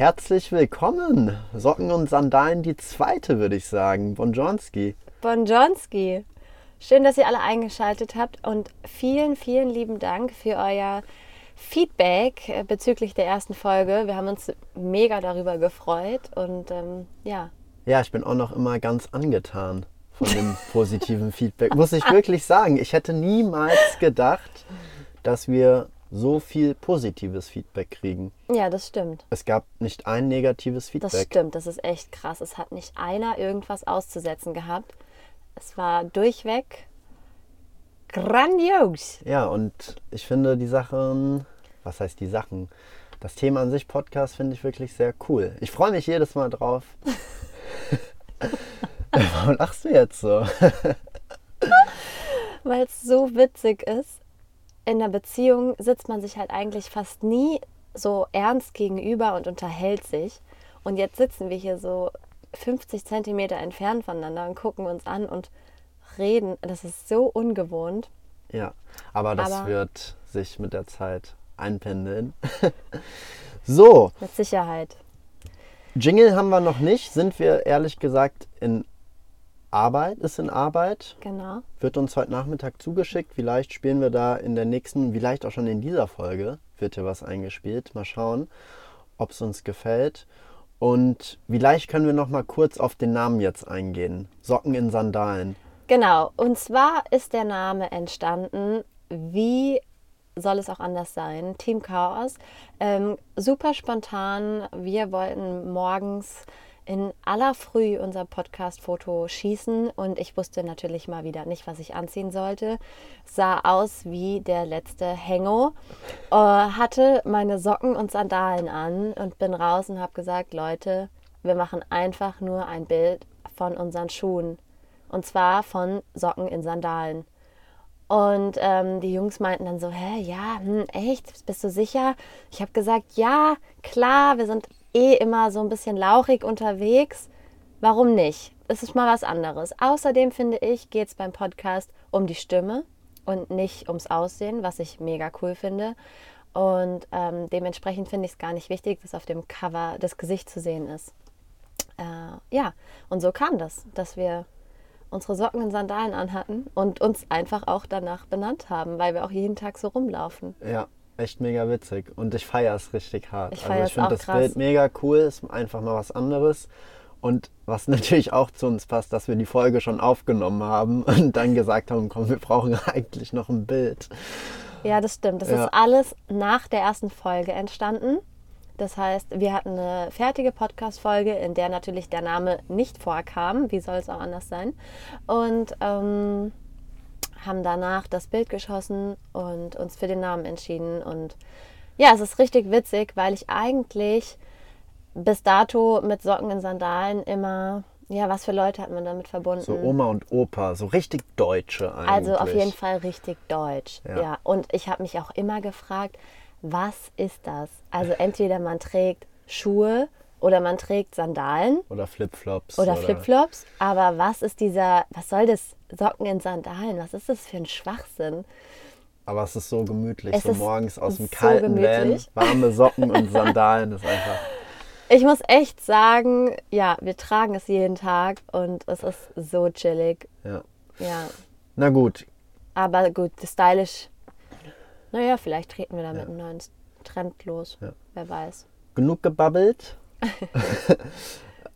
herzlich willkommen. Socken und Sandalen, die zweite, würde ich sagen. Bonjonski. Bonjonski. Schön, dass ihr alle eingeschaltet habt und vielen, vielen lieben Dank für euer Feedback äh, bezüglich der ersten Folge. Wir haben uns mega darüber gefreut und ähm, ja. Ja, ich bin auch noch immer ganz angetan von dem positiven Feedback. Muss ich wirklich sagen. Ich hätte niemals gedacht, dass wir so viel positives Feedback kriegen. Ja, das stimmt. Es gab nicht ein negatives Feedback. Das stimmt, das ist echt krass. Es hat nicht einer irgendwas auszusetzen gehabt. Es war durchweg grandios. Ja, und ich finde die Sachen, was heißt die Sachen? Das Thema an sich Podcast finde ich wirklich sehr cool. Ich freue mich jedes Mal drauf. Warum lachst du jetzt so? Weil es so witzig ist in der Beziehung sitzt man sich halt eigentlich fast nie so ernst gegenüber und unterhält sich. Und jetzt sitzen wir hier so 50 Zentimeter entfernt voneinander und gucken uns an und reden. Das ist so ungewohnt. Ja, aber das aber wird sich mit der Zeit einpendeln. so. Mit Sicherheit. Jingle haben wir noch nicht, sind wir ehrlich gesagt in Arbeit ist in Arbeit. Genau. Wird uns heute Nachmittag zugeschickt. Vielleicht spielen wir da in der nächsten, vielleicht auch schon in dieser Folge, wird hier was eingespielt. Mal schauen, ob es uns gefällt. Und vielleicht können wir noch mal kurz auf den Namen jetzt eingehen. Socken in Sandalen. Genau. Und zwar ist der Name entstanden, wie soll es auch anders sein? Team Chaos. Ähm, super spontan. Wir wollten morgens in aller Früh unser Podcast-Foto schießen und ich wusste natürlich mal wieder nicht, was ich anziehen sollte. Sah aus wie der letzte Hengo, äh, hatte meine Socken und Sandalen an und bin raus und habe gesagt, Leute, wir machen einfach nur ein Bild von unseren Schuhen und zwar von Socken in Sandalen. Und ähm, die Jungs meinten dann so, hä, ja, hm, echt, bist du sicher? Ich habe gesagt, ja, klar, wir sind eh immer so ein bisschen lauchig unterwegs. Warum nicht? Es ist mal was anderes. Außerdem finde ich, geht es beim Podcast um die Stimme und nicht ums Aussehen, was ich mega cool finde. Und ähm, dementsprechend finde ich es gar nicht wichtig, dass auf dem Cover das Gesicht zu sehen ist. Äh, ja, und so kam das, dass wir unsere Socken und Sandalen anhatten und uns einfach auch danach benannt haben, weil wir auch jeden Tag so rumlaufen. Ja, echt mega witzig und ich feiere es richtig hart. Ich also ich finde das krass. Bild mega cool, ist einfach mal was anderes. Und was natürlich auch zu uns passt, dass wir die Folge schon aufgenommen haben und dann gesagt haben, komm, wir brauchen eigentlich noch ein Bild. Ja, das stimmt. Das ja. ist alles nach der ersten Folge entstanden. Das heißt, wir hatten eine fertige Podcast-Folge, in der natürlich der Name nicht vorkam. Wie soll es auch anders sein? Und ähm, haben danach das Bild geschossen und uns für den Namen entschieden. Und ja, es ist richtig witzig, weil ich eigentlich bis dato mit Socken in Sandalen immer, ja, was für Leute hat man damit verbunden? So Oma und Opa, so richtig Deutsche eigentlich. Also auf jeden Fall richtig deutsch, ja. ja. Und ich habe mich auch immer gefragt, was ist das? Also entweder man trägt Schuhe oder man trägt Sandalen. Oder Flipflops. Oder, oder Flipflops. Aber was ist dieser, was soll das? Socken in Sandalen, was ist das für ein Schwachsinn? Aber es ist so gemütlich, es so morgens aus dem so kalten gemütlich. Van, warme Socken und Sandalen ist einfach. Ich muss echt sagen, ja, wir tragen es jeden Tag und es ist so chillig. Ja. Ja. Na gut. Aber gut, stylisch. Naja, vielleicht treten wir da mit ja. einem neuen Trend los. Ja. Wer weiß. Genug gebabbelt.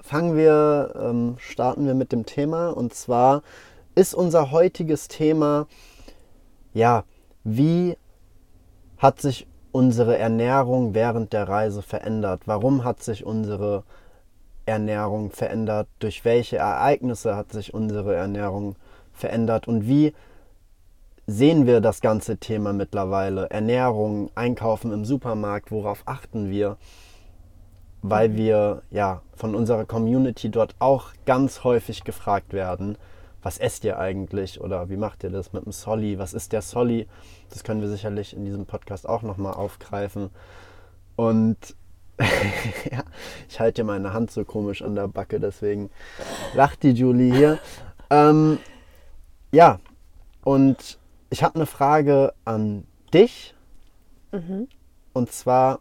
Fangen wir, ähm, starten wir mit dem Thema. Und zwar ist unser heutiges Thema, ja, wie hat sich unsere Ernährung während der Reise verändert? Warum hat sich unsere Ernährung verändert? Durch welche Ereignisse hat sich unsere Ernährung verändert? Und wie sehen wir das ganze Thema mittlerweile? Ernährung, Einkaufen im Supermarkt, worauf achten wir? weil wir ja von unserer Community dort auch ganz häufig gefragt werden, was esst ihr eigentlich oder wie macht ihr das mit dem Solly? Was ist der Solly? Das können wir sicherlich in diesem Podcast auch nochmal aufgreifen. Und ja, ich halte meine Hand so komisch an der Backe, deswegen lacht die Julie hier. Ähm, ja, und ich habe eine Frage an dich. Mhm. Und zwar,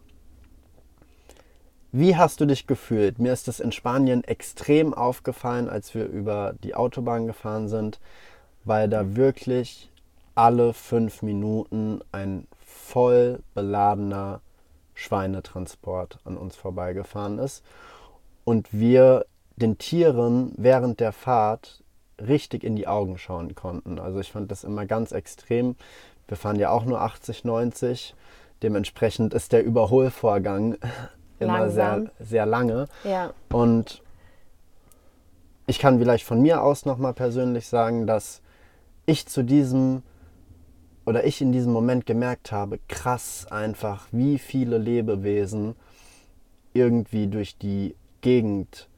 Wie hast du dich gefühlt? Mir ist es in Spanien extrem aufgefallen, als wir über die Autobahn gefahren sind, weil da wirklich alle fünf Minuten ein voll beladener Schweinetransport an uns vorbeigefahren ist und wir den Tieren während der Fahrt richtig in die Augen schauen konnten. Also ich fand das immer ganz extrem. Wir fahren ja auch nur 80, 90. Dementsprechend ist der Überholvorgang immer sehr, sehr lange. Ja. Und ich kann vielleicht von mir aus nochmal persönlich sagen, dass ich zu diesem oder ich in diesem Moment gemerkt habe, krass einfach, wie viele Lebewesen irgendwie durch die Gegend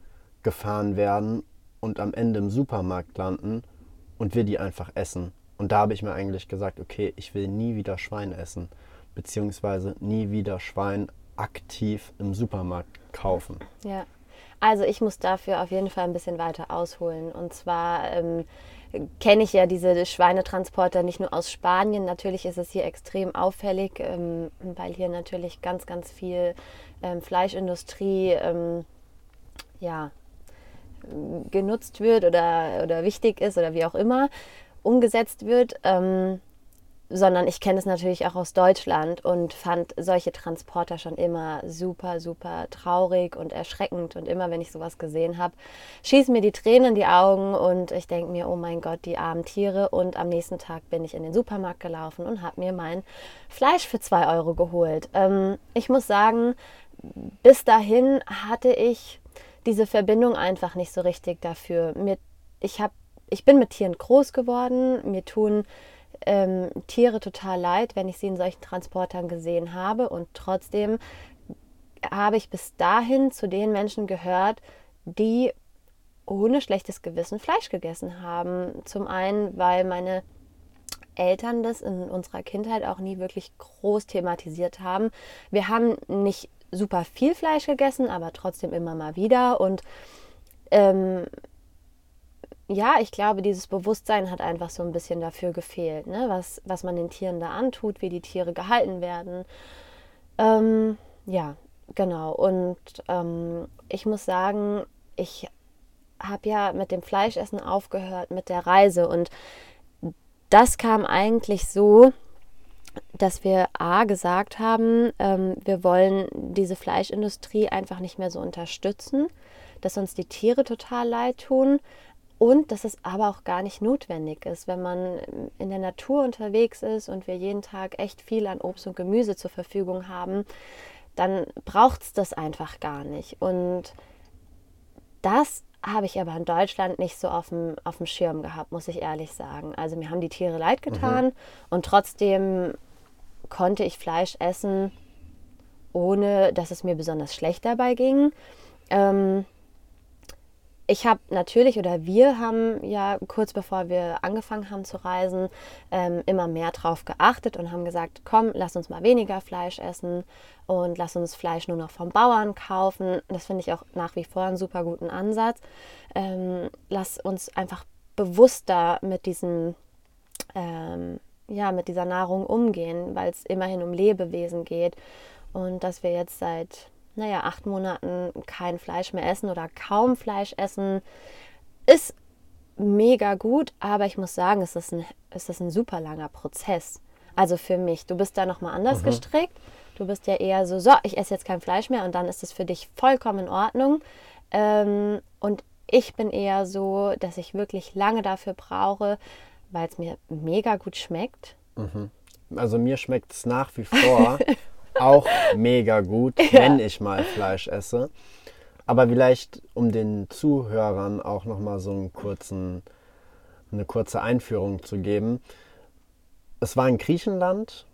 gefahren werden und am Ende im Supermarkt landen und wir die einfach essen. Und da habe ich mir eigentlich gesagt, okay, ich will nie wieder Schwein essen, beziehungsweise nie wieder Schwein aktiv im Supermarkt kaufen. Ja, also ich muss dafür auf jeden Fall ein bisschen weiter ausholen. Und zwar ähm, kenne ich ja diese Schweinetransporter nicht nur aus Spanien. Natürlich ist es hier extrem auffällig, ähm, weil hier natürlich ganz, ganz viel ähm, Fleischindustrie ähm, ja, genutzt wird oder, oder wichtig ist oder wie auch immer umgesetzt wird. Ähm, sondern ich kenne es natürlich auch aus Deutschland und fand solche Transporter schon immer super, super traurig und erschreckend. Und immer, wenn ich sowas gesehen habe, schießen mir die Tränen in die Augen und ich denke mir, oh mein Gott, die armen Tiere. Und am nächsten Tag bin ich in den Supermarkt gelaufen und habe mir mein Fleisch für zwei Euro geholt. Ähm, ich muss sagen, bis dahin hatte ich diese Verbindung einfach nicht so richtig dafür. Mir, ich, hab, ich bin mit Tieren groß geworden, mir tun ähm, Tiere total leid, wenn ich sie in solchen Transportern gesehen habe. Und trotzdem habe ich bis dahin zu den Menschen gehört, die ohne schlechtes Gewissen Fleisch gegessen haben. Zum einen, weil meine Eltern das in unserer Kindheit auch nie wirklich groß thematisiert haben. Wir haben nicht super viel Fleisch gegessen, aber trotzdem immer mal wieder. Und ähm, ja, ich glaube, dieses Bewusstsein hat einfach so ein bisschen dafür gefehlt, ne? was, was man den Tieren da antut, wie die Tiere gehalten werden. Ähm, ja, genau. Und ähm, ich muss sagen, ich habe ja mit dem Fleischessen aufgehört, mit der Reise. Und das kam eigentlich so, dass wir A gesagt haben, ähm, wir wollen diese Fleischindustrie einfach nicht mehr so unterstützen, dass uns die Tiere total leid tun und dass es aber auch gar nicht notwendig ist, wenn man in der Natur unterwegs ist und wir jeden Tag echt viel an Obst und Gemüse zur Verfügung haben, dann braucht es das einfach gar nicht. Und das habe ich aber in Deutschland nicht so auf dem, auf dem Schirm gehabt, muss ich ehrlich sagen. Also mir haben die Tiere leid getan mhm. und trotzdem konnte ich Fleisch essen, ohne dass es mir besonders schlecht dabei ging. Ähm, ich habe natürlich oder wir haben ja kurz bevor wir angefangen haben zu reisen ähm, immer mehr drauf geachtet und haben gesagt, komm, lass uns mal weniger Fleisch essen und lass uns Fleisch nur noch vom Bauern kaufen. Das finde ich auch nach wie vor einen super guten Ansatz. Ähm, lass uns einfach bewusster mit diesen ähm, ja, mit dieser Nahrung umgehen, weil es immerhin um Lebewesen geht und dass wir jetzt seit naja, acht Monaten kein Fleisch mehr essen oder kaum Fleisch essen, ist mega gut, aber ich muss sagen, es ist ein, es ist ein super langer Prozess. Also für mich, du bist da nochmal anders mhm. gestrickt. Du bist ja eher so, so, ich esse jetzt kein Fleisch mehr und dann ist es für dich vollkommen in Ordnung. Ähm, und ich bin eher so, dass ich wirklich lange dafür brauche, weil es mir mega gut schmeckt. Mhm. Also mir schmeckt es nach wie vor auch mega gut, ja. wenn ich mal Fleisch esse. Aber vielleicht, um den Zuhörern auch nochmal so einen kurzen, eine kurze Einführung zu geben. Es war in Griechenland.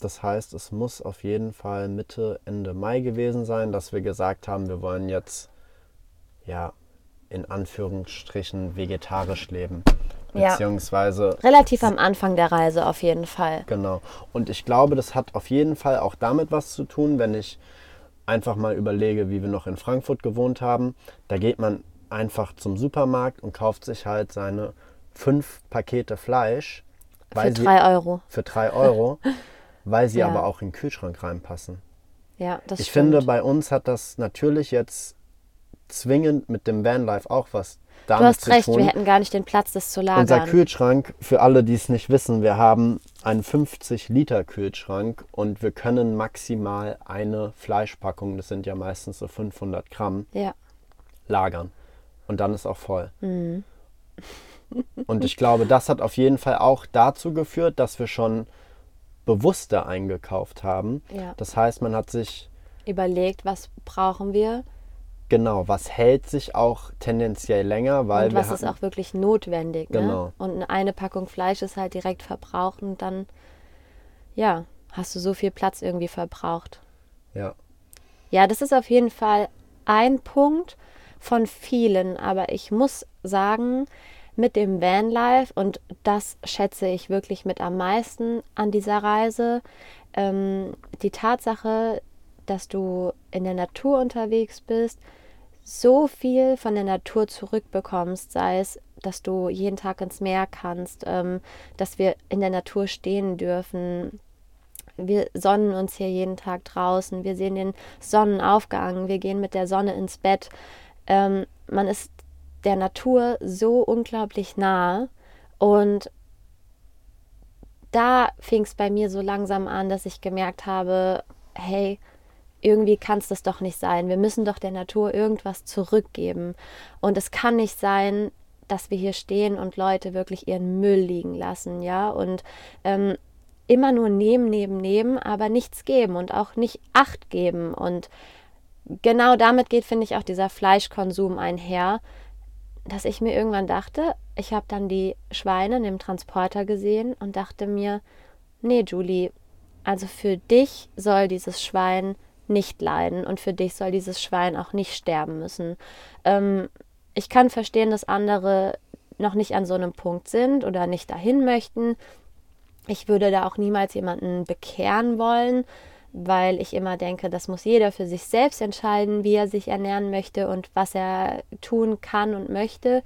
Das heißt, es muss auf jeden Fall Mitte, Ende Mai gewesen sein, dass wir gesagt haben, wir wollen jetzt ja in Anführungsstrichen vegetarisch leben. Beziehungsweise. Relativ am Anfang der Reise auf jeden Fall. Genau. Und ich glaube, das hat auf jeden Fall auch damit was zu tun, wenn ich einfach mal überlege, wie wir noch in Frankfurt gewohnt haben. Da geht man einfach zum Supermarkt und kauft sich halt seine fünf Pakete Fleisch. für drei Euro. Für drei Euro, weil sie ja. aber auch in den Kühlschrank reinpassen. Ja, das ich stimmt. finde, bei uns hat das natürlich jetzt zwingend mit dem Vanlife auch was damit du hast zu recht, tun. wir hätten gar nicht den Platz, das zu Unser lagern. Kühlschrank, für alle, die es nicht wissen, wir haben einen 50-Liter-Kühlschrank und wir können maximal eine Fleischpackung, das sind ja meistens so 500 Gramm, ja. lagern. Und dann ist auch voll. Mhm. Und ich glaube, das hat auf jeden Fall auch dazu geführt, dass wir schon bewusster eingekauft haben. Ja. Das heißt, man hat sich Überlegt, was brauchen wir genau, was hält sich auch tendenziell länger, weil und was ist hatten- auch wirklich notwendig. Genau. Ne? Und eine Packung Fleisch ist halt direkt verbraucht und dann, ja, hast du so viel Platz irgendwie verbraucht. ja, Ja, das ist auf jeden Fall ein Punkt von vielen, aber ich muss sagen, mit dem Vanlife, und das schätze ich wirklich mit am meisten an dieser Reise, ähm, die Tatsache, dass du in der Natur unterwegs bist, so viel von der Natur zurückbekommst, sei es, dass du jeden Tag ins Meer kannst, ähm, dass wir in der Natur stehen dürfen, wir sonnen uns hier jeden Tag draußen, wir sehen den Sonnenaufgang, wir gehen mit der Sonne ins Bett. Ähm, man ist der Natur so unglaublich nahe und da fing es bei mir so langsam an, dass ich gemerkt habe, hey, irgendwie kann es das doch nicht sein. Wir müssen doch der Natur irgendwas zurückgeben. Und es kann nicht sein, dass wir hier stehen und Leute wirklich ihren Müll liegen lassen, ja. Und ähm, immer nur nehmen, nehmen, nehmen, aber nichts geben und auch nicht Acht geben. Und genau damit geht, finde ich, auch dieser Fleischkonsum einher, dass ich mir irgendwann dachte, ich habe dann die Schweine in dem Transporter gesehen und dachte mir, nee, Julie, also für dich soll dieses Schwein nicht leiden und für dich soll dieses Schwein auch nicht sterben müssen. Ähm, ich kann verstehen, dass andere noch nicht an so einem Punkt sind oder nicht dahin möchten. Ich würde da auch niemals jemanden bekehren wollen, weil ich immer denke, das muss jeder für sich selbst entscheiden, wie er sich ernähren möchte und was er tun kann und möchte.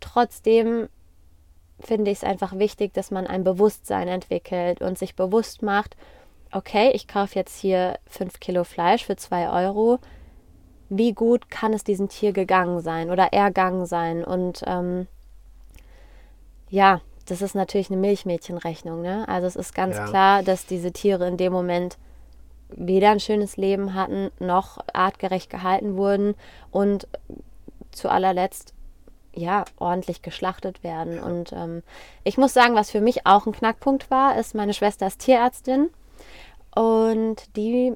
Trotzdem finde ich es einfach wichtig, dass man ein Bewusstsein entwickelt und sich bewusst macht, okay, ich kaufe jetzt hier 5 Kilo Fleisch für 2 Euro. Wie gut kann es diesem Tier gegangen sein oder ergangen sein? Und ähm, ja, das ist natürlich eine Milchmädchenrechnung. Ne? Also es ist ganz Ja. klar, dass diese Tiere in dem Moment weder ein schönes Leben hatten, noch artgerecht gehalten wurden und zu allerletzt ja ordentlich geschlachtet werden. Und ähm, ich muss sagen, was für mich auch ein Knackpunkt war, ist, meine Schwester ist Tierärztin und die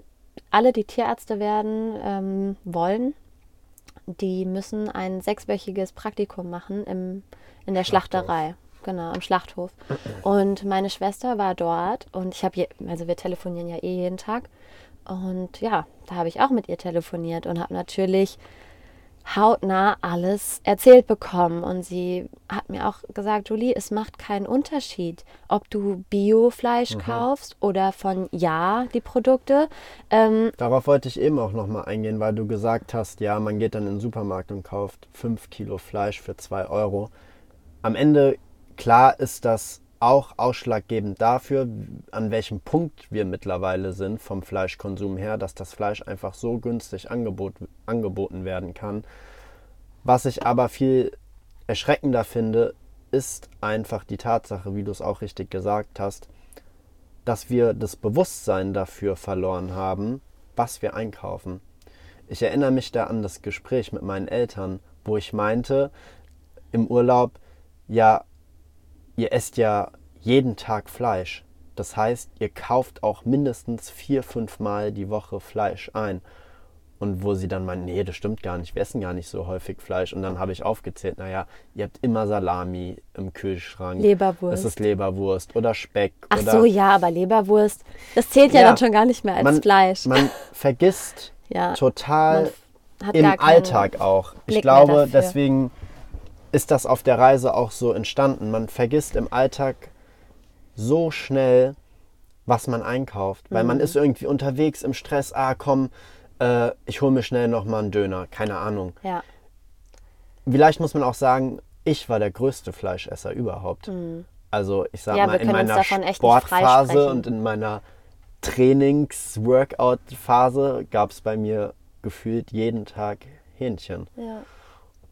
alle, die Tierärzte werden ähm, wollen, die müssen ein sechswöchiges Praktikum machen im, in der Schlachthof. Schlachterei. Genau, im Schlachthof. Und meine Schwester war dort und ich habe, also wir telefonieren ja eh jeden Tag. Und ja, da habe ich auch mit ihr telefoniert und habe natürlich hautnah alles erzählt bekommen. Und sie hat mir auch gesagt, Julie, es macht keinen Unterschied, ob du Biofleisch kaufst oder von Ja die Produkte. Ähm, Darauf wollte ich eben auch nochmal eingehen, weil du gesagt hast, ja, man geht dann in den Supermarkt und kauft 5 Kilo Fleisch für 2 Euro. Am Ende, klar ist das auch ausschlaggebend dafür, an welchem Punkt wir mittlerweile sind vom Fleischkonsum her, dass das Fleisch einfach so günstig angebot, angeboten werden kann. Was ich aber viel erschreckender finde, ist einfach die Tatsache, wie du es auch richtig gesagt hast, dass wir das Bewusstsein dafür verloren haben, was wir einkaufen. Ich erinnere mich da an das Gespräch mit meinen Eltern, wo ich meinte im Urlaub, ja, ihr esst ja jeden Tag Fleisch. Das heißt, ihr kauft auch mindestens vier, fünf Mal die Woche Fleisch ein. Und wo sie dann meinen, nee, das stimmt gar nicht, wir essen gar nicht so häufig Fleisch. Und dann habe ich aufgezählt, naja, ihr habt immer Salami im Kühlschrank. Leberwurst. Es ist Leberwurst oder Speck. ach oder so, ja, aber Leberwurst, das zählt ja, Ja, dann schon gar nicht mehr als man, Fleisch. Man vergisst Ja, total hat im Alltag auch. Ich Blick glaube, deswegen ist das auf der Reise auch so entstanden. Man vergisst im Alltag so schnell, was man einkauft, weil Mhm. man ist irgendwie unterwegs im Stress. Ah, komm, äh, ich hole mir schnell noch mal einen Döner. Keine Ahnung. Ja, Vielleicht muss man auch sagen, ich war der größte Fleischesser überhaupt. Also ich sag Mhm. Ja, mal, in meiner Sportphase und in meiner Trainings-Workout-Phase gab es bei mir gefühlt jeden Tag Hähnchen. Ja.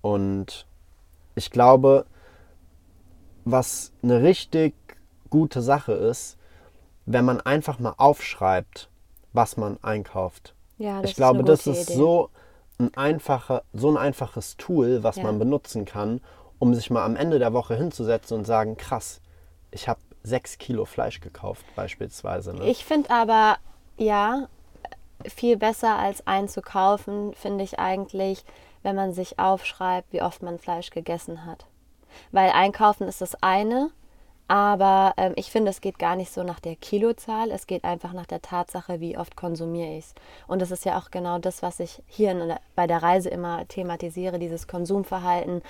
Und ich glaube, was eine richtig gute Sache ist, wenn man einfach mal aufschreibt, was man einkauft. Ja, ich glaube, das ist Idee. so ein, einfacher, so ein einfaches Tool, was Ja. man benutzen kann, um sich mal am Ende der Woche hinzusetzen und sagen, krass, ich habe sechs Kilo Fleisch gekauft beispielsweise. Ne? Ich finde aber, ja, viel besser als einzukaufen, finde ich eigentlich, wenn man sich aufschreibt, wie oft man Fleisch gegessen hat. Weil einkaufen ist das eine, aber ähm, ich finde, es geht gar nicht so nach der Kilozahl, es geht einfach nach der Tatsache, wie oft konsumiere ich es. Und das ist ja auch genau das, was ich hier in bei der Reise immer thematisiere, dieses Konsumverhalten.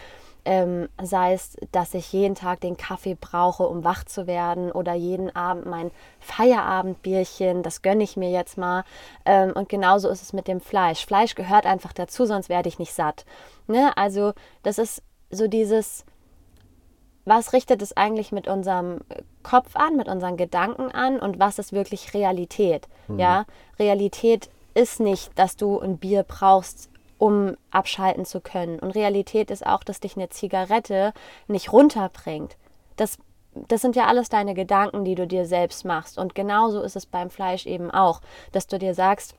Ähm, sei es, dass ich jeden Tag den Kaffee brauche, um wach zu werden, oder jeden Abend mein Feierabendbierchen, das gönne ich mir jetzt mal. Ähm, und genauso ist es mit dem Fleisch. Fleisch gehört einfach dazu, sonst werde ich nicht satt. Ne? Also das ist so dieses, was richtet es eigentlich mit unserem Kopf an, mit unseren Gedanken an und was ist wirklich Realität? Ja, Realität ist nicht, dass du ein Bier brauchst, um abschalten zu können. Und Realität ist auch, dass dich eine Zigarette nicht runterbringt. Das, das sind ja alles deine Gedanken, die du dir selbst machst. Und genauso ist es beim Fleisch eben auch, dass du dir sagst,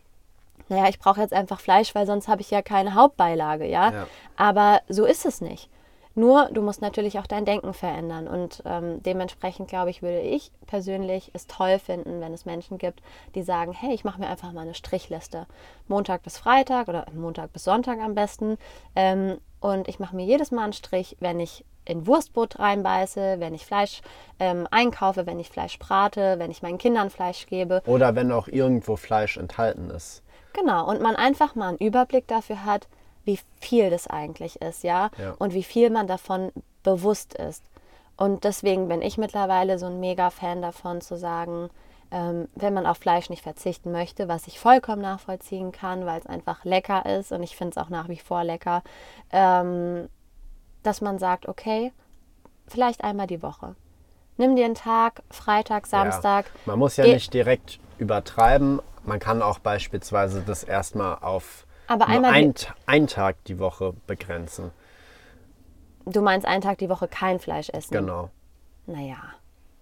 naja, ich brauche jetzt einfach Fleisch, weil sonst habe ich ja keine Hauptbeilage, ja? Ja. Aber so ist es nicht. Nur, du musst natürlich auch dein Denken verändern. Und ähm, dementsprechend, glaube ich, würde ich persönlich es toll finden, wenn es Menschen gibt, die sagen, hey, ich mache mir einfach mal eine Strichliste. Montag bis Freitag oder Montag bis Sonntag am besten. Ähm, und ich mache mir jedes Mal einen Strich, wenn ich in Wurstbrot reinbeiße, wenn ich Fleisch ähm, einkaufe, wenn ich Fleisch brate, wenn ich meinen Kindern Fleisch gebe. Oder wenn auch irgendwo Fleisch enthalten ist. Genau, und man einfach mal einen Überblick dafür hat, wie viel das eigentlich ist, ja, Ja. und wie viel man davon bewusst ist. Und deswegen bin ich mittlerweile so ein Mega-Fan davon zu sagen, ähm, wenn man auf Fleisch nicht verzichten möchte, was ich vollkommen nachvollziehen kann, weil es einfach lecker ist und ich finde es auch nach wie vor lecker, ähm, dass man sagt, okay, vielleicht einmal die Woche. Nimm dir einen Tag, Freitag, Samstag. Ja. Man muss ja nicht direkt übertreiben. Man kann auch beispielsweise das erstmal auf Aber einmal ein, einen Tag die Woche begrenzen. Du meinst einen Tag die Woche kein Fleisch essen? Genau. Naja.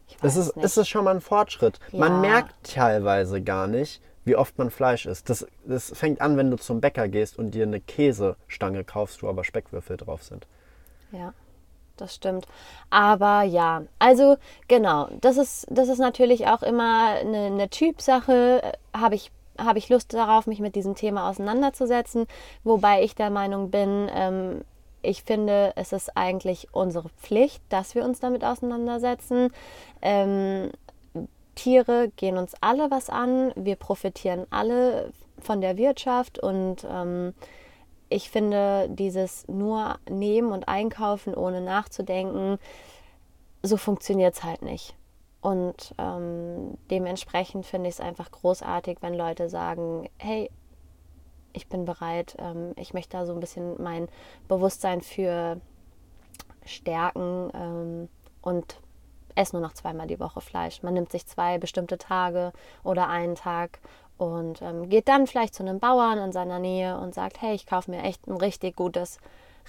Ich weiß Das ist, nicht. ist es schon mal ein Fortschritt. Ja. Man merkt teilweise gar nicht, wie oft man Fleisch isst. Das, das fängt an, wenn du zum Bäcker gehst und dir eine Käsestange kaufst, wo aber Speckwürfel drauf sind. Ja, das stimmt. Aber ja, also genau, das ist, das ist natürlich auch immer eine, eine Typsache. Äh, Habe ich, habe ich Lust darauf, mich mit diesem Thema auseinanderzusetzen? Wobei ich der Meinung bin, ähm, ich finde, es ist eigentlich unsere Pflicht, dass wir uns damit auseinandersetzen. Ähm, Tiere gehen uns alle was an, wir profitieren alle von der Wirtschaft und ähm, ich finde, dieses nur nehmen und einkaufen, ohne nachzudenken, so funktioniert es halt nicht. Und ähm, dementsprechend finde ich es einfach großartig, wenn Leute sagen, hey, ich bin bereit, ähm, ich möchte da so ein bisschen mein Bewusstsein für stärken ähm, und esse nur noch zweimal die Woche Fleisch. Man nimmt sich zwei bestimmte Tage oder einen Tag und ähm, geht dann vielleicht zu einem Bauern in seiner Nähe und sagt, hey, ich kaufe mir echt ein richtig gutes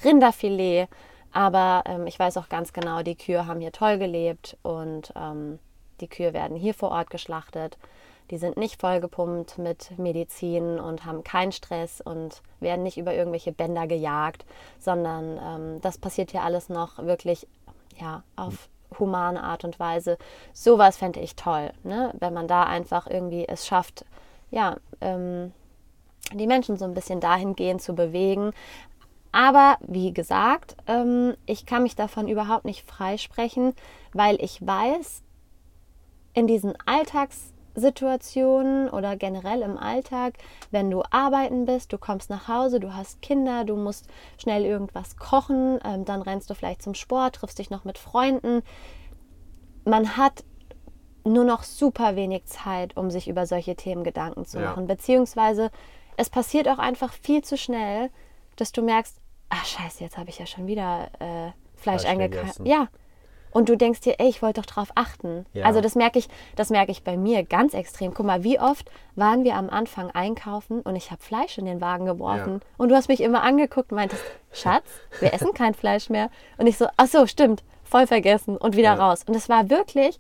Rinderfilet. Aber ähm, ich weiß auch ganz genau, die Kühe haben hier toll gelebt und ähm, die Kühe werden hier vor Ort geschlachtet. Die sind nicht vollgepumpt mit Medizin und haben keinen Stress und werden nicht über irgendwelche Bänder gejagt, sondern ähm, das passiert hier alles noch wirklich ja, auf humane Art und Weise. Sowas fände ich toll, ne? wenn man da einfach irgendwie es schafft, ja, ähm, die Menschen so ein bisschen dahingehend zu bewegen. Aber wie gesagt, ähm, ich kann mich davon überhaupt nicht freisprechen, weil ich weiß, in diesen Alltagssituationen oder generell im Alltag, wenn du arbeiten bist, du kommst nach Hause, du hast Kinder, du musst schnell irgendwas kochen, ähm, dann rennst du vielleicht zum Sport, triffst dich noch mit Freunden. Man hat nur noch super wenig Zeit, um sich über solche Themen Gedanken zu Ja. machen. Beziehungsweise es passiert auch einfach viel zu schnell, dass du merkst, ach scheiße, jetzt habe ich ja schon wieder äh, Fleisch Fleisch eingekauft. Ja. Und du denkst dir, ey, ich wollte doch drauf achten. Ja. Also das merke ich, das merke ich bei mir ganz extrem. Guck mal, wie oft waren wir am Anfang einkaufen und ich habe Fleisch in den Wagen geworfen. Ja. Und du hast mich immer angeguckt und meintest, Schatz, wir essen kein Fleisch mehr. Und ich so, ach so, stimmt, voll vergessen und wieder Ja. raus. Und es war wirklich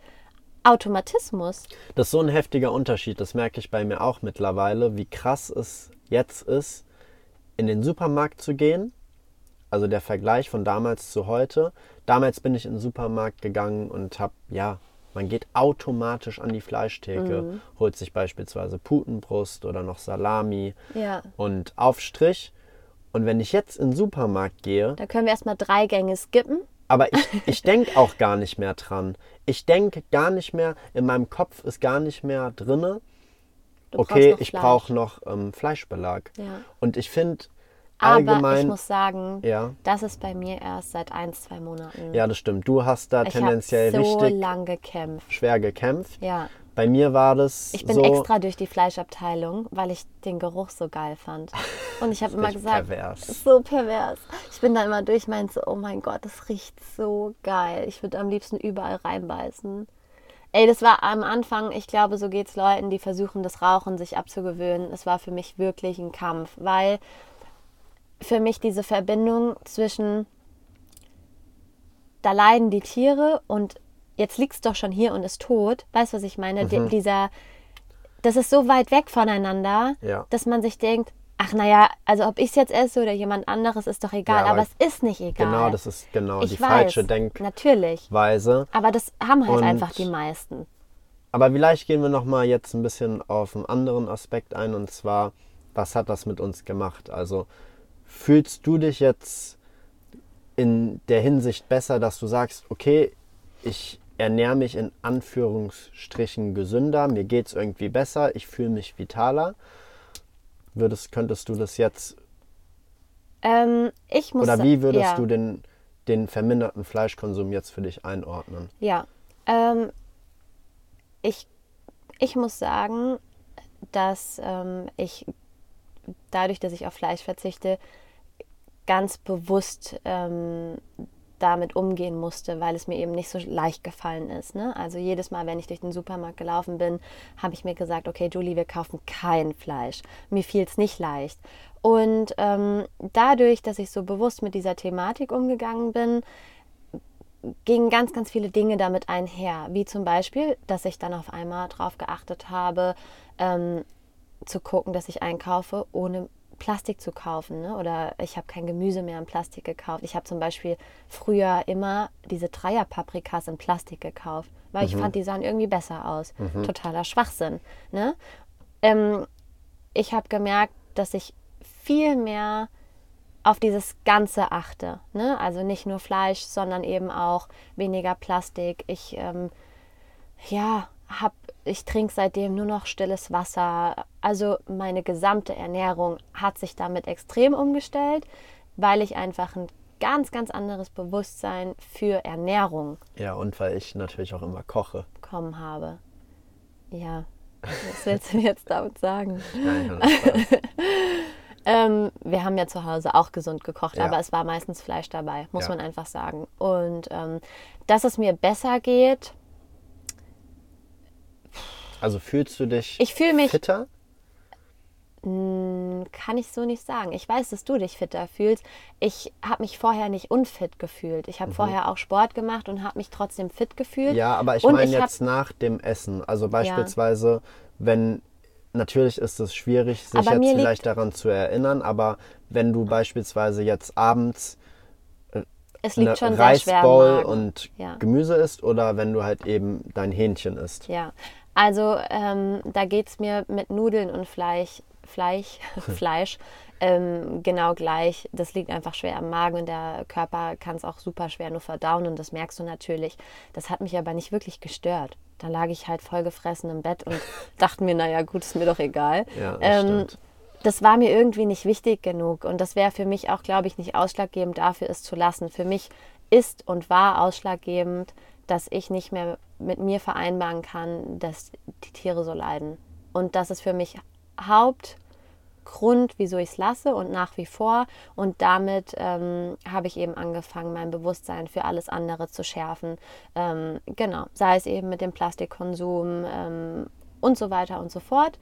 Automatismus. Das ist so ein heftiger Unterschied, das merke ich bei mir auch mittlerweile, wie krass es jetzt ist, in den Supermarkt zu gehen. Also der Vergleich von damals zu heute. Damals bin ich in den Supermarkt gegangen und habe, ja, man geht automatisch an die Fleischtheke, holt sich beispielsweise Putenbrust oder noch Salami Ja. und Aufstrich. Und wenn ich jetzt in den Supermarkt gehe, Da können wir erstmal drei Gänge skippen. aber ich, ich denke auch gar nicht mehr dran. Ich denke gar nicht mehr, in meinem Kopf ist gar nicht mehr drinne, okay, ich brauche noch ähm, Fleischbelag. Ja. Und ich finde Aber allgemein, ich muss sagen, ja, das ist bei mir erst seit ein, zwei Monaten. ja, das stimmt. Du hast da ich tendenziell so richtig lang gekämpft. schwer gekämpft. Ja. Bei mir war das Ich bin so extra durch die Fleischabteilung, weil ich den Geruch so geil fand. Und ich habe immer gesagt, pervers. so pervers. Ich bin da immer durch, meinte so, oh mein Gott, das riecht so geil. Ich würde am liebsten überall reinbeißen. Ey, das war am Anfang, ich glaube, so geht's Leuten, die versuchen, das Rauchen sich abzugewöhnen. Es war für mich wirklich ein Kampf, weil für mich diese Verbindung zwischen da leiden die Tiere und jetzt liegt's doch schon hier und ist tot. Weißt du, was ich meine? Die, dieser, das ist so weit weg voneinander, Ja. dass man sich denkt, ach naja, also ob ich es jetzt esse oder jemand anderes, ist doch egal. Ja, aber, aber es ist nicht egal. Genau, das ist genau ich die weiß, falsche Denkweise. Natürlich. Aber das haben halt Und- einfach die meisten. Aber vielleicht gehen wir noch mal jetzt ein bisschen auf einen anderen Aspekt ein und zwar, was hat das mit uns gemacht? Also fühlst du dich jetzt in der Hinsicht besser, dass du sagst, okay, ich ernähre mich in Anführungsstrichen gesünder, mir geht es irgendwie besser, ich fühle mich vitaler? Würdest, könntest du das jetzt Ähm, ich muss oder wie würdest ja. du den, den verminderten Fleischkonsum jetzt für dich einordnen? Ja, ähm, ich, ich muss sagen, dass ähm, ich dadurch, dass ich auf Fleisch verzichte, ganz bewusst ähm, damit umgehen musste, weil es mir eben nicht so leicht gefallen ist. Ne? Also jedes Mal, wenn ich durch den Supermarkt gelaufen bin, habe ich mir gesagt, okay, Julie, wir kaufen kein Fleisch. Mir fiel es nicht leicht. Und ähm, dadurch, dass ich so bewusst mit dieser Thematik umgegangen bin, gingen ganz, ganz viele Dinge damit einher. Wie zum Beispiel, dass ich dann auf einmal darauf geachtet habe, ähm, zu gucken, dass ich einkaufe, ohne Plastik zu kaufen. Ne? Oder ich habe kein Gemüse mehr in Plastik gekauft. Ich habe zum Beispiel früher immer diese Dreierpaprikas in Plastik gekauft, weil ich fand, die sahen irgendwie besser aus. Totaler Schwachsinn. Ne? Ähm, ich habe gemerkt, dass ich viel mehr auf dieses Ganze achte. Ne? Also nicht nur Fleisch, sondern eben auch weniger Plastik. Ich, ähm, ja, hab, ich trinke seitdem nur noch stilles Wasser. Also meine gesamte Ernährung hat sich damit extrem umgestellt, weil ich einfach ein ganz, ganz anderes Bewusstsein für Ernährung Ja, und weil ich natürlich auch immer koche. bekommen habe. Ja, was willst du jetzt damit sagen? Nein. Ähm, wir haben ja zu Hause auch gesund gekocht, Ja. aber es war meistens Fleisch dabei, muss Ja. man einfach sagen. Und ähm, dass es mir besser geht, Also fühlst du dich Ich fühl mich- fitter? mh, kann ich so nicht sagen. Ich weiß, dass du dich fitter fühlst. Ich habe mich vorher nicht unfit gefühlt. Ich habe vorher auch Sport gemacht und habe mich trotzdem fit gefühlt. Mhm. Ja, aber ich meine hab- jetzt nach dem Essen. Also beispielsweise, wenn natürlich ist es schwierig, sich jetzt vielleicht daran zu erinnern, aber wenn du beispielsweise jetzt abends es liegt schon Reisbowl und Ja. Gemüse isst oder wenn du halt eben dein Hähnchen isst. Ja, also ähm, da geht es mir mit Nudeln und Fleisch, Fleisch, Fleisch ähm, genau gleich. Das liegt einfach schwer am Magen und der Körper kann es auch super schwer nur verdauen und das merkst du natürlich. Das hat mich aber nicht wirklich gestört. Da lag ich halt voll gefressen im Bett und dachte mir, naja, gut, ist mir doch egal. Ja, das ähm, stimmt. das war mir irgendwie nicht wichtig genug und das wäre für mich auch, glaube ich, nicht ausschlaggebend dafür, es zu lassen. Für mich ist und war ausschlaggebend, dass ich nicht mehr mit mir vereinbaren kann, dass die Tiere so leiden. Und das ist für mich Haupt, Grund, wieso ich es lasse und nach wie vor. Und damit ähm, habe ich eben angefangen, mein Bewusstsein für alles andere zu schärfen. Ähm, genau, sei es eben mit dem Plastikkonsum ähm, und so weiter und so fort.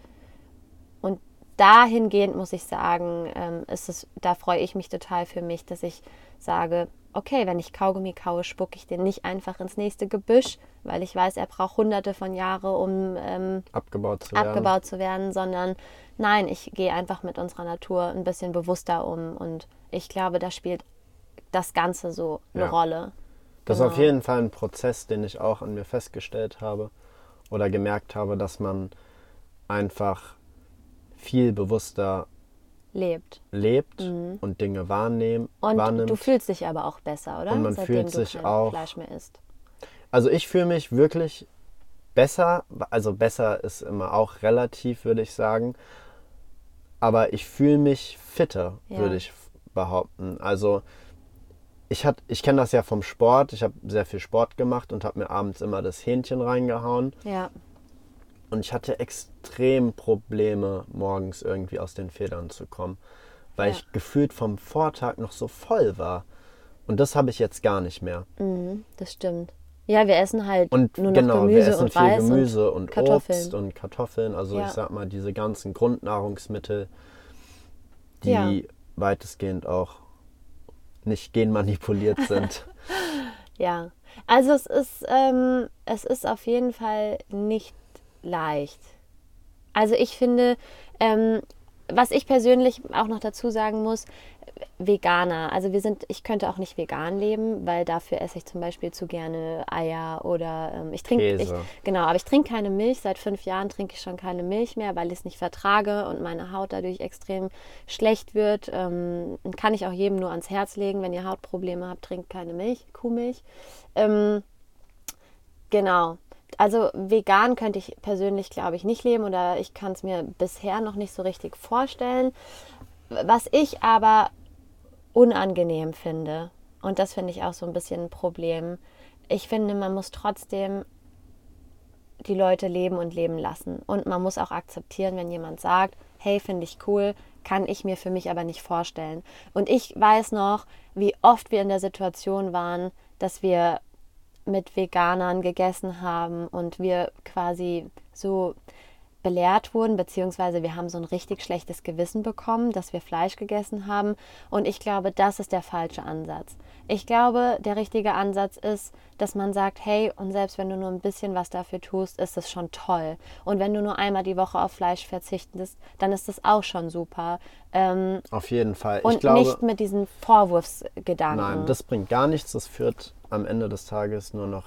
Und dahingehend muss ich sagen, ähm, ist es, da freue ich mich total für mich, dass ich sage, okay, wenn ich Kaugummi kaue, spucke ich den nicht einfach ins nächste Gebüsch, weil ich weiß, er braucht hunderte von Jahren, um ähm, abgebaut, zu werden. abgebaut zu werden, sondern nein, ich gehe einfach mit unserer Natur ein bisschen bewusster um und ich glaube, da spielt das Ganze so eine Ja. Rolle. Das Genau. ist auf jeden Fall ein Prozess, den ich auch an mir festgestellt habe oder gemerkt habe, dass man einfach viel bewusster Lebt. lebt und Dinge wahrnehm, Mhm. Und wahrnimmt. du fühlst dich aber auch besser, oder? Und man Seitdem fühlt du sich auch- Fleisch mehr isst. Also ich fühle mich wirklich besser, also besser ist immer auch relativ, würde ich sagen. Aber ich fühle mich fitter, Ja. würde ich behaupten. Also ich, hat- ich kenne das ja vom Sport. Ich habe sehr viel Sport gemacht und habe mir abends immer das Hähnchen reingehauen. Ja, Und ich hatte extrem Probleme, morgens irgendwie aus den Federn zu kommen, weil Ja. ich gefühlt vom Vortag noch so voll war. Und das habe ich jetzt gar nicht mehr. mhm, das stimmt. Ja, wir essen halt Und nur noch genau, Gemüse wir essen und viel Reis Gemüse und, Kartoffeln. Obst und Kartoffeln. Also Ja. ich sag mal, diese ganzen Grundnahrungsmittel, die Ja. weitestgehend auch nicht genmanipuliert sind. Ja, also es ist, ähm, es ist auf jeden Fall nicht leicht. Also ich finde, ähm, was ich persönlich auch noch dazu sagen muss, Veganer. Also wir sind, ich könnte auch nicht vegan leben, weil dafür esse ich zum Beispiel zu gerne Eier oder ähm, ich trinke, ich, genau, aber ich trinke keine Milch. Seit fünf Jahren trinke ich schon keine Milch mehr, weil ich es nicht vertrage und meine Haut dadurch extrem schlecht wird. Ähm, kann ich auch jedem nur ans Herz legen, wenn ihr Hautprobleme habt, trinkt keine Milch, Kuhmilch. Ähm, genau. Also vegan könnte ich persönlich, glaube ich, nicht leben oder ich kann es mir bisher noch nicht so richtig vorstellen. Was ich aber unangenehm finde, und das finde ich auch so ein bisschen ein Problem, ich finde, man muss trotzdem die Leute leben und leben lassen. Und man muss auch akzeptieren, wenn jemand sagt, hey, finde ich cool, kann ich mir für mich aber nicht vorstellen. Und ich weiß noch, wie oft wir in der Situation waren, dass wir mit Veganern gegessen haben und wir quasi so belehrt wurden, beziehungsweise wir haben so ein richtig schlechtes Gewissen bekommen, dass wir Fleisch gegessen haben. Und ich glaube, das ist der falsche Ansatz. Ich glaube, der richtige Ansatz ist, dass man sagt, hey, und selbst wenn du nur ein bisschen was dafür tust, ist es schon toll. Und wenn du nur einmal die Woche auf Fleisch verzichtest, dann ist das auch schon super. Ähm, Auf jeden Fall. und ich glaube, nicht mit diesen Vorwurfsgedanken. nein, das bringt gar nichts. Das führt am Ende des Tages nur noch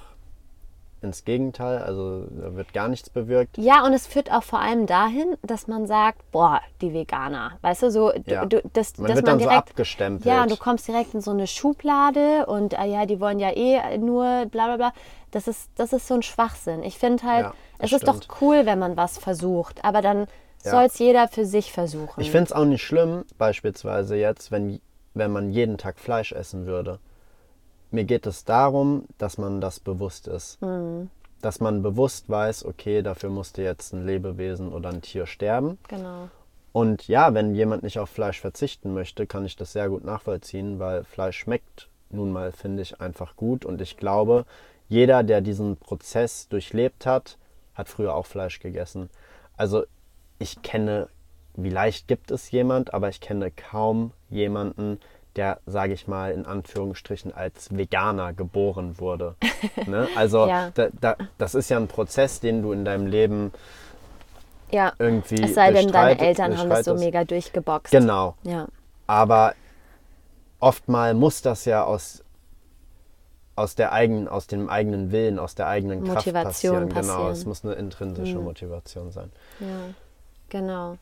ins Gegenteil. Also da wird gar nichts bewirkt. Ja, und es führt auch vor allem dahin, dass man sagt, boah, die Veganer. Weißt du, so, du, Ja. du, das, Man dass wird man dann so direkt, abgestempelt. Ja, und du kommst direkt in so eine Schublade und ah ja, die wollen ja eh nur bla bla bla. Das ist, das ist so ein Schwachsinn. Ich finde halt, Ja, es das ist doch stimmt. cool, wenn man was versucht, aber dann Ja. soll es jeder für sich versuchen. Ich finde es auch nicht schlimm, beispielsweise jetzt, wenn, wenn man jeden Tag Fleisch essen würde. Mir geht es darum, dass man das bewusst ist. Mhm. Dass man bewusst weiß, okay, dafür musste jetzt ein Lebewesen oder ein Tier sterben. genau. Und ja, wenn jemand nicht auf Fleisch verzichten möchte, kann ich das sehr gut nachvollziehen, weil Fleisch schmeckt nun mal, finde ich, einfach gut. Und ich glaube, jeder, der diesen Prozess durchlebt hat, hat früher auch Fleisch gegessen. Also ich kenne, vielleicht gibt es jemand, aber ich kenne kaum jemanden, der, sage ich mal, in Anführungsstrichen als Veganer geboren wurde. ne? Also Ja. da, da, das ist ja ein Prozess, den du in deinem Leben Ja. irgendwie Es sei denn, deine Eltern haben das so mega durchgeboxt. Genau. Ja. Aber oftmal muss das ja aus, aus, der eigenen, aus dem eigenen Willen, aus der eigenen Kraft Motivation passieren. Genau, passieren. Mhm. es muss eine intrinsische Motivation sein. Ja, genau.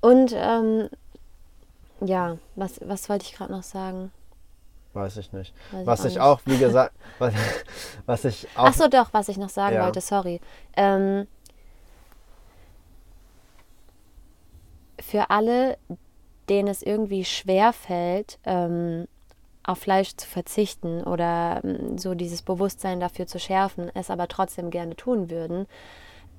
Und ähm, ja, was, was wollte ich gerade noch sagen? Weiß ich nicht. Weiß ich was auch ich auch, wie gesagt, was, was ich auch. Ach so, doch, was ich noch sagen Ja. wollte, sorry. Ähm, für alle, denen es irgendwie schwer fällt, ähm, auf Fleisch zu verzichten oder ähm, so dieses Bewusstsein dafür zu schärfen, es aber trotzdem gerne tun würden,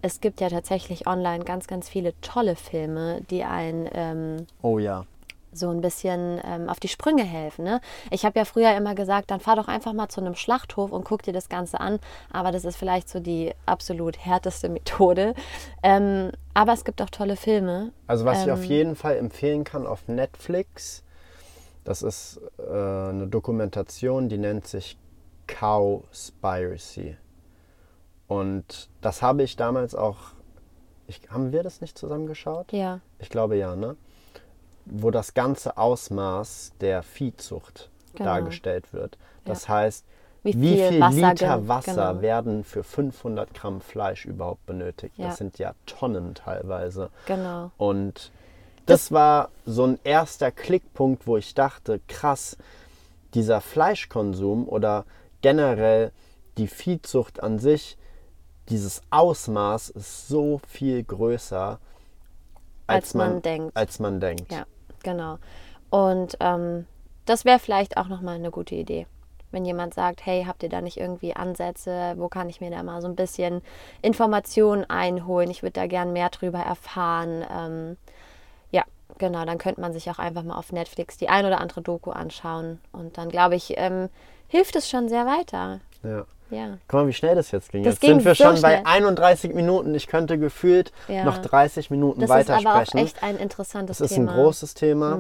es gibt ja tatsächlich online ganz, ganz viele tolle Filme, die einen ähm, Oh ja. So ein bisschen ähm, auf die Sprünge helfen. Ne? Ich habe ja früher immer gesagt, dann fahr doch einfach mal zu einem Schlachthof und guck dir das Ganze an. Aber das ist vielleicht so die absolut härteste Methode. Ähm, aber es gibt auch tolle Filme. Also was ich auf Ähm, jeden Fall empfehlen kann auf Netflix, das ist äh, eine Dokumentation, die nennt sich Cowspiracy. Und das habe ich damals auch, ich, haben wir das nicht zusammengeschaut? Ja, Ich glaube ja, ne? Wo das ganze Ausmaß der Viehzucht Genau. dargestellt wird. Das heißt, Wie wie, viel viel, Wasser Liter Wasser genau. werden für 500 Gramm Fleisch überhaupt benötigt? Ja. Das sind ja Tonnen teilweise. genau. Und das war so ein erster Klickpunkt, wo ich dachte, krass, dieser Fleischkonsum oder generell die Viehzucht an sich, dieses Ausmaß ist so viel größer, Als man denkt. Als man denkt. Ja, genau. Und ähm, das wäre vielleicht auch nochmal eine gute Idee. Wenn jemand sagt, hey, habt ihr da nicht irgendwie Ansätze? Wo kann ich mir da mal so ein bisschen Informationen einholen? Ich würde da gern mehr drüber erfahren. Ähm, ja, genau, dann könnte man sich auch einfach mal auf Netflix die ein oder andere Doku anschauen. Und dann, glaube ich, ähm, hilft es schon sehr weiter. Ja. Ja, Guck mal, wie schnell das jetzt ging. Das jetzt ging sind wir so schon schnell. bei 31 Minuten. Ich könnte gefühlt Ja. noch 30 Minuten das ist aber auch weitersprechen. echt ein interessantes Das ist Thema. ein großes Thema.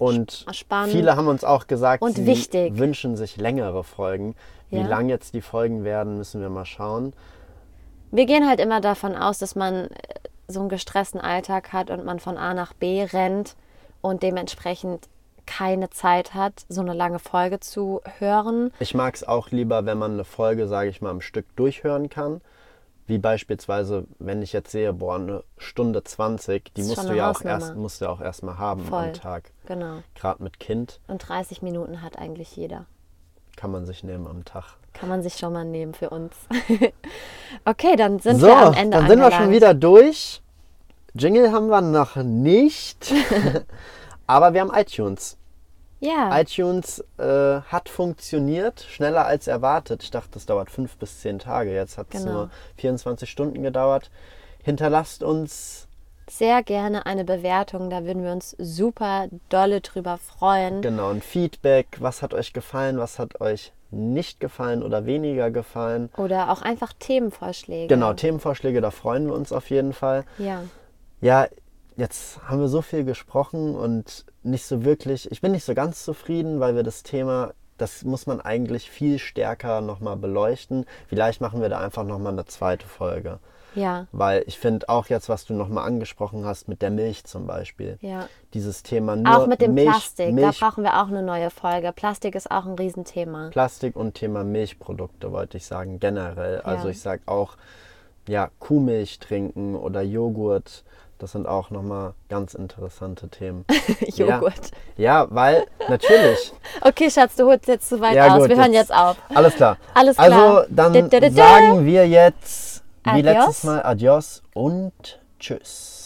Und Spannend. viele haben uns auch gesagt, Und sie wichtig. wünschen sich längere Folgen. Wie Ja. lang jetzt die Folgen werden, müssen wir mal schauen. Wir gehen halt immer davon aus, dass man äh, so einen gestressten Alltag hat und man von A nach B rennt und dementsprechend keine Zeit hat, so eine lange Folge zu hören. Ich mag es auch lieber, wenn man eine Folge, sage ich mal, am Stück durchhören kann. Wie beispielsweise, wenn ich jetzt sehe, boah, eine Stunde 20, die musst du ja auch erst, musst du ja auch erstmal haben Voll. am Tag. Genau. Gerade mit Kind Und 30 Minuten hat eigentlich jeder. kann man sich nehmen am Tag. Kann man sich schon mal nehmen für uns. okay, dann sind so, wir am Ende dann sind wir schon angelangt. wieder durch. Jingle haben wir noch nicht. Aber wir haben iTunes. Ja, iTunes äh, hat funktioniert, schneller als erwartet. Ich dachte, das dauert fünf bis zehn Tage. Jetzt hat es Genau. nur 24 Stunden gedauert. Hinterlasst uns sehr gerne eine Bewertung. Da würden wir uns super dolle drüber freuen. genau ein Feedback. Was hat euch gefallen? Was hat euch nicht gefallen oder weniger gefallen? Oder auch einfach Themenvorschläge. Genau, Themenvorschläge, da freuen wir uns auf jeden Fall. Ja. Ja, jetzt haben wir so viel gesprochen und nicht so wirklich, ich bin nicht so ganz zufrieden, weil wir das Thema, das muss man eigentlich viel stärker nochmal beleuchten. Vielleicht machen wir da einfach nochmal eine zweite Folge. Ja. Weil ich finde auch jetzt, was du nochmal angesprochen hast mit der Milch zum Beispiel. Ja. Dieses Thema nur Auch mit dem Milch, Plastik, Milch, da brauchen wir auch eine neue Folge. Plastik ist auch ein Riesenthema. Plastik und Thema Milchprodukte wollte ich sagen, generell. Also Ja. ich sage auch, ja, Kuhmilch trinken oder Joghurt. Das sind auch nochmal ganz interessante Themen. Joghurt. Ja, weil natürlich. Okay, Schatz, du holst jetzt zu weit Ja, aus. gut, wir hören jetzt- jetzt auf. Alles klar. Alles Also klar. dann Dä, dä, dä, dä. sagen wir jetzt wie Adios. letztes Mal Adios und Tschüss.